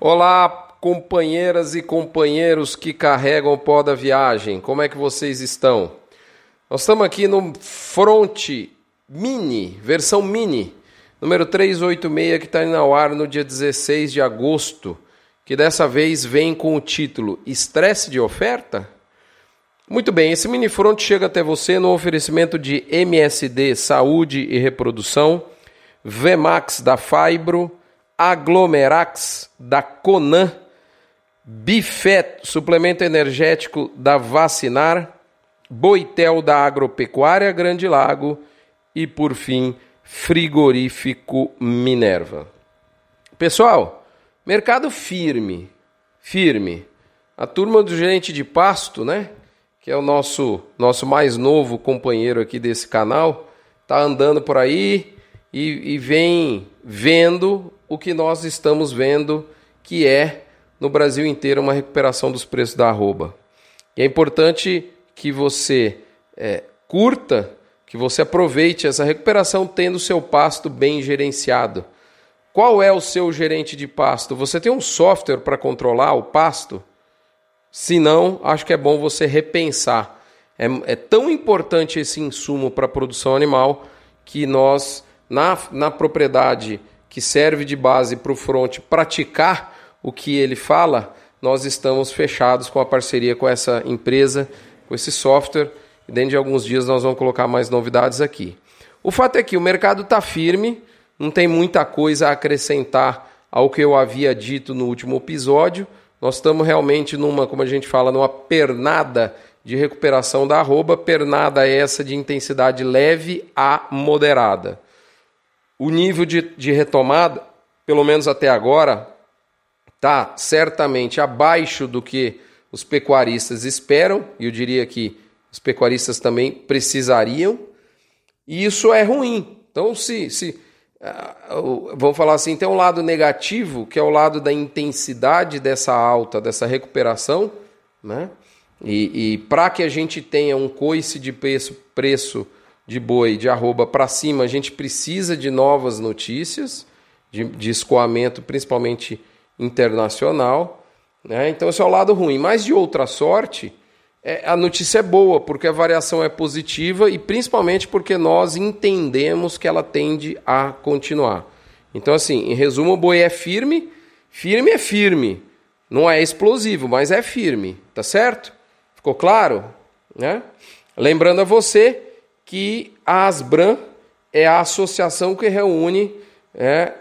Olá, companheiras e companheiros que carregam o pó da viagem. Como é que vocês estão? Nós estamos aqui no Front Mini, versão Mini, número 386, que está indo ao ar no dia 16 de agosto, que dessa vez vem com o título Estresse de Oferta? Muito bem, esse Mini Front chega até você no oferecimento de MSD Saúde e Reprodução, VMAX da Fibro, Aglomerax da Conan, Bifet, suplemento energético da Vacinar, Boitel da Agropecuária Grande Lago e, por fim, Frigorífico Minerva. Pessoal, mercado firme, firme. A turma do gerente de pasto, né? Que é o nosso, nosso mais novo companheiro aqui desse canal, tá andando por aí e, e vem vendo o que nós estamos vendo, que é no Brasil inteiro uma recuperação dos preços da arroba. E é importante que você é, curta, que você aproveite essa recuperação tendo seu pasto bem gerenciado. Qual é o seu gerente de pasto? Você tem um software para controlar o pasto? Se não, acho que é bom você repensar. É, é tão importante esse insumo para a produção animal que nós, na, na propriedade que serve de base para o front praticar o que ele fala, nós estamos fechados com a parceria com essa empresa, com esse software. E dentro de alguns dias nós vamos colocar mais novidades aqui. O fato é que o mercado está firme, não tem muita coisa a acrescentar ao que eu havia dito no último episódio. Nós estamos realmente numa, como a gente fala, numa pernada de recuperação da arroba, pernada essa de intensidade leve a moderada. O nível de, de retomada, pelo menos até agora, está certamente abaixo do que os pecuaristas esperam, e eu diria que os pecuaristas também precisariam, e isso é ruim. Então, se, se uh, vamos falar assim, tem um lado negativo, que é o lado da intensidade dessa alta, dessa recuperação, né? E, e para que a gente tenha um coice de preço, preço de boi de arroba para cima, a gente precisa de novas notícias, de, de escoamento, principalmente internacional. Né? Então, esse é o lado ruim. Mas, de outra sorte, é, a notícia é boa, porque a variação é positiva e principalmente porque nós entendemos que ela tende a continuar. Então, assim, em resumo, o boi é firme, firme é firme. Não é explosivo, mas é firme, tá certo? Ficou claro? Né? Lembrando a você que a Asbran é a associação que reúne é,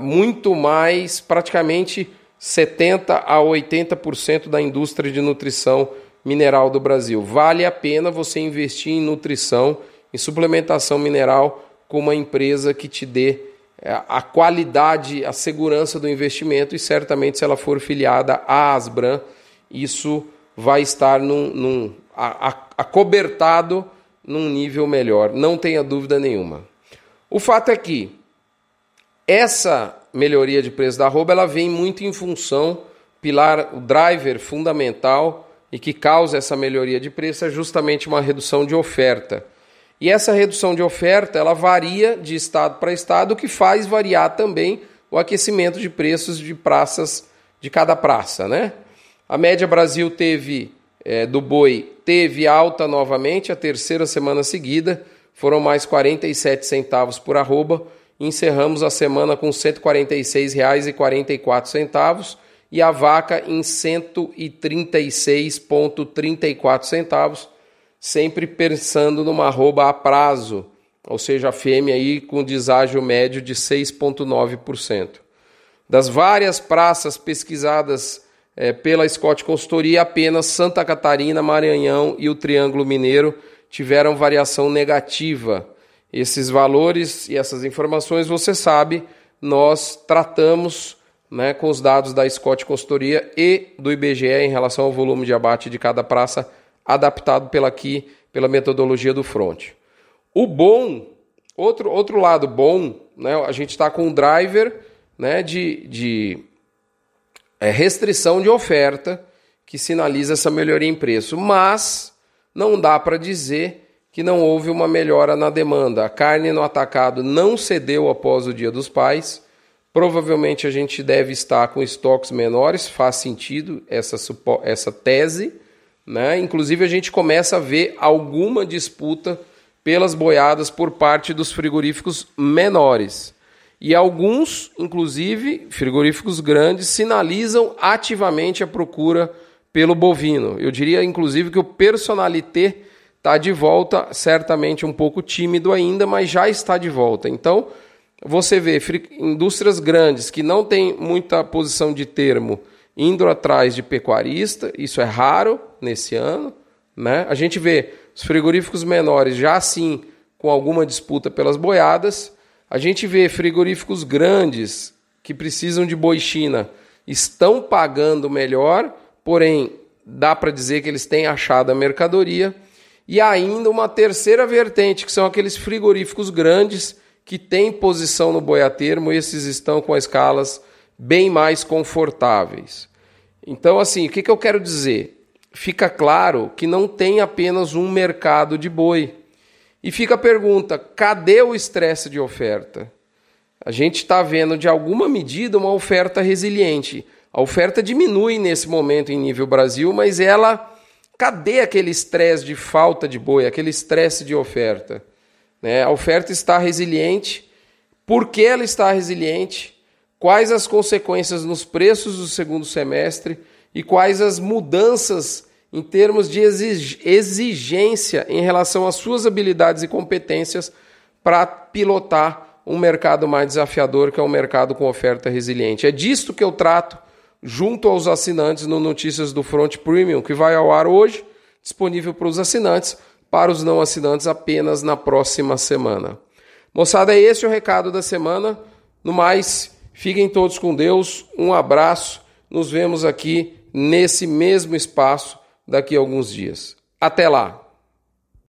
muito mais, praticamente 70% a 80% da indústria de nutrição mineral do Brasil. Vale a pena você investir em nutrição, em suplementação mineral com uma empresa que te dê é, a qualidade, a segurança do investimento e certamente se ela for filiada à Asbran, isso vai estar num, num acobertado num nível melhor, não tenha dúvida nenhuma. O fato é que essa melhoria de preço da arroba ela vem muito em função pilar, o driver fundamental e que causa essa melhoria de preço é justamente uma redução de oferta. E essa redução de oferta ela varia de estado para estado, o que faz variar também o aquecimento de preços de praças de cada praça, né? A média Brasil teve é, do boi teve alta novamente, a terceira semana seguida, foram mais 47 centavos por arroba. Encerramos a semana com R$ 146,44 e a vaca em R$ 136,34 centavos, sempre pensando numa arroba a prazo, ou seja, a fêmea aí com deságio médio de 6,9%. Das várias praças pesquisadas é, pela Scott Consultoria, apenas Santa Catarina, Maranhão e o Triângulo Mineiro tiveram variação negativa. Esses valores e essas informações, você sabe, nós tratamos né, com os dados da Scott Consultoria e do IBGE em relação ao volume de abate de cada praça, adaptado pela aqui, pela metodologia do front. O bom, outro, outro lado bom, né, a gente está com um driver né, de, de restrição de oferta que sinaliza essa melhoria em preço, mas não dá para dizer que não houve uma melhora na demanda. A carne no atacado não cedeu após o Dia dos Pais, Provavelmente a gente deve estar com estoques menores, faz sentido essa, essa tese. Né? Inclusive, a gente começa a ver alguma disputa pelas boiadas por parte dos frigoríficos menores. E alguns, inclusive frigoríficos grandes, sinalizam ativamente a procura pelo bovino. Eu diria, inclusive, que o personalité está de volta, certamente um pouco tímido ainda, mas já está de volta. Então, você vê indústrias grandes que não têm muita posição de termo indo atrás de pecuarista, isso é raro nesse ano. Né? A gente vê os frigoríficos menores já assim com alguma disputa pelas boiadas. A gente vê frigoríficos grandes que precisam de boi China estão pagando melhor, porém dá para dizer que eles têm achado a mercadoria. E ainda uma terceira vertente, que são aqueles frigoríficos grandes que têm posição no boiatermo, esses estão com escalas bem mais confortáveis. Então, assim, o que, que eu quero dizer? Fica claro que não tem apenas um mercado de boi. E fica a pergunta: cadê o estresse de oferta? A gente está vendo, de alguma medida, uma oferta resiliente. A oferta diminui nesse momento em nível Brasil, mas ela. Cadê aquele estresse de falta de boi, aquele estresse de oferta? Né? A oferta está resiliente. Por que ela está resiliente? Quais as consequências nos preços do segundo semestre e quais as mudanças em termos de exigência em relação às suas habilidades e competências para pilotar um mercado mais desafiador, que é um mercado com oferta resiliente. É disto que eu trato junto aos assinantes no Notícias do Front Premium, que vai ao ar hoje, disponível para os assinantes para os não assinantes apenas na próxima semana. Moçada, é esse o recado da semana. No mais, fiquem todos com Deus. Um abraço. Nos vemos aqui nesse mesmo espaço daqui a alguns dias. Até lá!